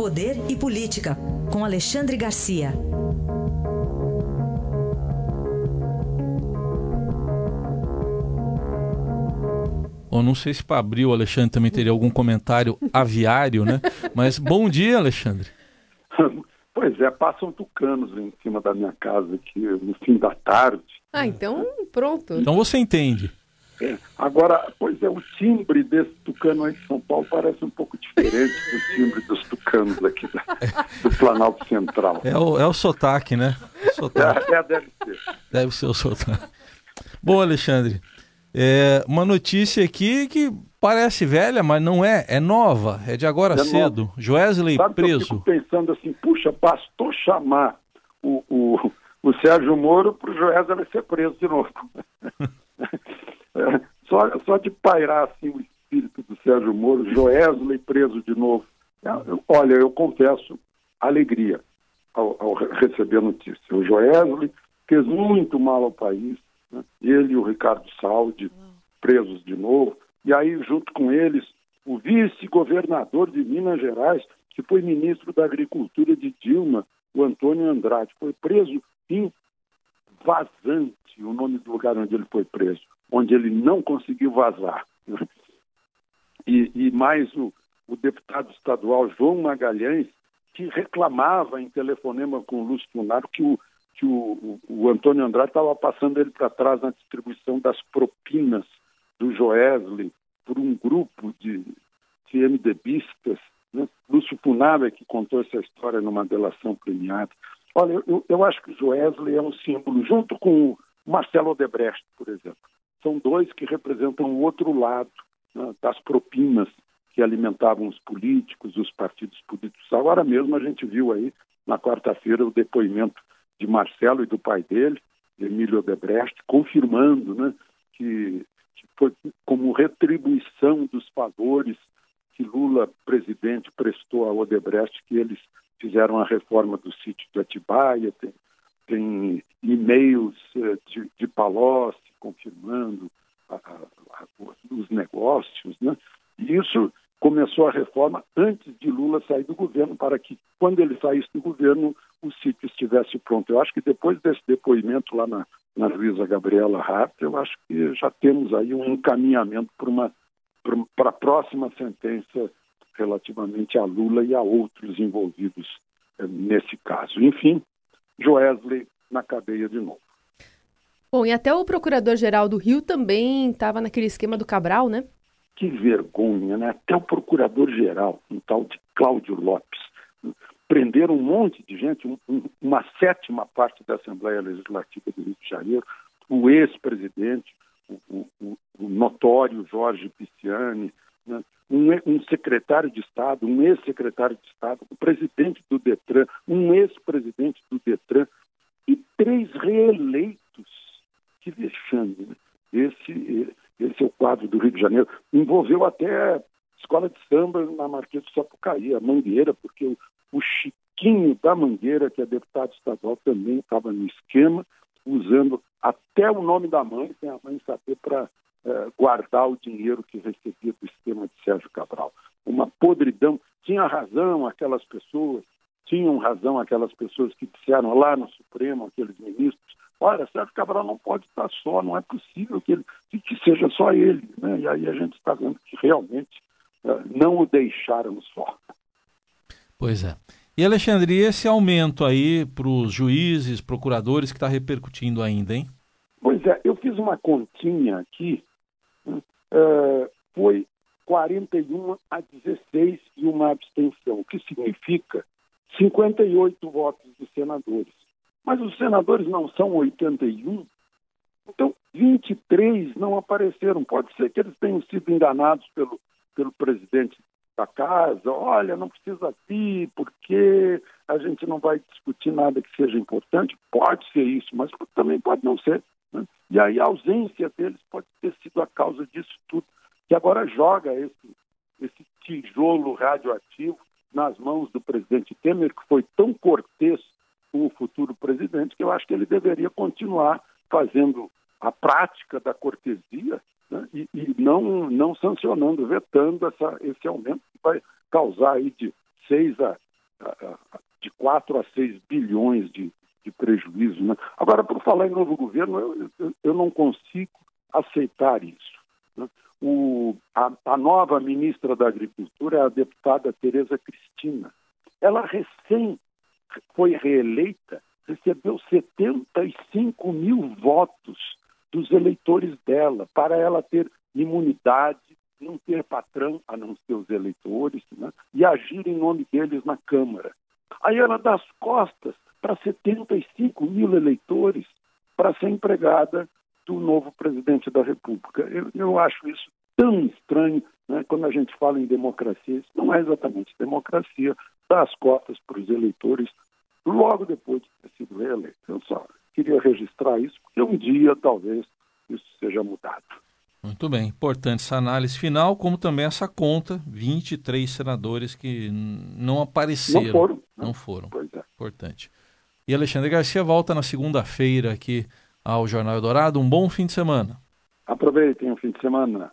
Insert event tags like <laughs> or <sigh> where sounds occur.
Poder e Política, com Alexandre Garcia. Bom, não sei se para abrir o Alexandre também teria algum comentário aviário, né? Mas bom dia, Alexandre. <laughs> Pois é, passam tucanos em cima da minha casa aqui no fim da tarde. Ah, então pronto. Então você entende. É. Agora, pois é, o timbre desse tucano aí de São Paulo parece um pouco diferente do timbre dos tucanos aqui da, do Planalto Central. É o, é o sotaque, né? Sotaque. É, é, deve ser. Deve ser o sotaque. Bom, Alexandre, é uma notícia aqui que parece velha, mas não é, é nova, é de agora é cedo. Nova. Joesley Sabe preso. Eu fico pensando assim, puxa, bastou chamar o, o, o Sérgio Moro para o Joesley ser preso de novo. <laughs> <laughs> Só, só de pairar assim o espírito do Sérgio Moro, Joesley preso de novo. É, olha, eu confesso alegria ao, ao receber a notícia. O Joesley fez muito mal ao país, né? ele e o Ricardo Saldi presos de novo, e aí junto com eles o vice-governador de Minas Gerais, que foi ministro da Agricultura de Dilma, o Antônio Andrade, foi preso em Vazante, o nome do lugar onde ele foi preso onde ele não conseguiu vazar. E, e mais o, o deputado estadual João Magalhães, que reclamava em telefonema com o Lúcio Funaro que o, que o, o, Antônio Andrade estava passando ele para trás na distribuição das propinas do Joesley por um grupo de, de MDBistas. Né? Lúcio Funaro é que contou essa história numa delação premiada. Olha, eu, eu acho que o Joesley é um símbolo, junto com o Marcelo Odebrecht, por exemplo são dois que representam o outro lado né, das propinas que alimentavam os políticos, os partidos políticos. Agora mesmo a gente viu aí, na quarta-feira, o depoimento de Marcelo e do pai dele, Emílio Odebrecht, confirmando né, que, que foi como retribuição dos favores que Lula, presidente, prestou a Odebrecht, que eles fizeram a reforma do sítio de Atibaia, tem, tem e-mails eh, de, de Palocci confirmando a, a, os negócios, né? E isso começou a reforma antes de Lula sair do governo, para que, quando ele saísse do governo, o sítio estivesse pronto. Eu acho que depois desse depoimento lá na, na juíza Gabriela Hart, eu acho que já temos aí um encaminhamento para uma para a próxima sentença relativamente a Lula e a outros envolvidos eh, nesse caso. Enfim, Joesley na cadeia de novo. Bom, e até o procurador-geral do Rio também estava naquele esquema do Cabral, né? Que vergonha, né? Até o procurador-geral, um tal de Cláudio Lopes, prenderam um monte de gente, um, uma sétima parte da Assembleia Legislativa do Rio de Janeiro, o ex-presidente, o, o, o, notório Jorge Pisciani, né? um, um, secretário de Estado, um ex-secretário de Estado, o presidente do Detran, um ex-presidente do Detran e três reeleitos que vexame. Né? Esse, esse é o quadro do Rio de Janeiro. Envolveu até escola de samba na Marquês do Sapucaí, a Mangueira, porque o, Chiquinho da Mangueira, que é deputado estadual, também estava no esquema, usando até o nome da mãe, sem a mãe saber para eh, guardar o dinheiro que recebia do esquema de Sérgio Cabral. Uma podridão. Tinha razão aquelas pessoas, tinham razão aquelas pessoas que disseram lá no Supremo, aqueles ministros, olha, Sérgio Cabral não pode estar só, não é possível que, ele, que seja só ele. Né? E aí a gente está vendo que realmente uh, não o deixaram só. Pois é. E Alexandre, e esse aumento aí para os juízes, procuradores, que está repercutindo ainda, hein? Pois é, eu fiz uma continha aqui, uh, foi 41 a 16 e uma abstenção, o que significa 58 votos dos senadores. Mas os senadores não são 81, então 23 não apareceram. Pode ser que eles tenham sido enganados pelo, pelo presidente da casa. Olha, não precisa vir, porque a gente não vai discutir nada que seja importante. Pode ser isso, mas também pode não ser. Né? E aí a ausência deles pode ter sido a causa disso tudo, que agora joga esse, esse tijolo radioativo nas mãos do presidente Temer, que foi tão cortês com o futuro presidente, que eu acho que ele deveria continuar fazendo a prática da cortesia né, e, e, não, não sancionando, vetando essa, esse aumento que vai causar aí de 6 a, de 4 a 6 bilhões de, de prejuízo. Né? Agora, por falar em novo governo, eu, eu, eu não consigo aceitar isso. Né? O, a, a, nova ministra da Agricultura é a deputada Tereza Cristina. Ela recém foi reeleita, recebeu 75 mil votos dos eleitores dela, para ela ter imunidade, não ter patrão a não ser os eleitores, né? e agir em nome deles na Câmara. Aí ela dá as costas para 75 mil eleitores para ser empregada do novo presidente da República. Eu, eu acho isso tão estranho, né? quando a gente fala em democracia, isso não é exatamente democracia, dar as costas para os eleitores logo depois de ter sido reeleito. Eu só queria registrar isso, porque um dia talvez isso seja mudado. Muito bem, importante essa análise final, como também essa conta, 23 senadores que não apareceram. Não foram. Né? Não foram. Pois é. Importante. E Alexandre Garcia volta na segunda-feira aqui ao Jornal Eldorado. Um bom fim de semana. Aproveitem o fim de semana.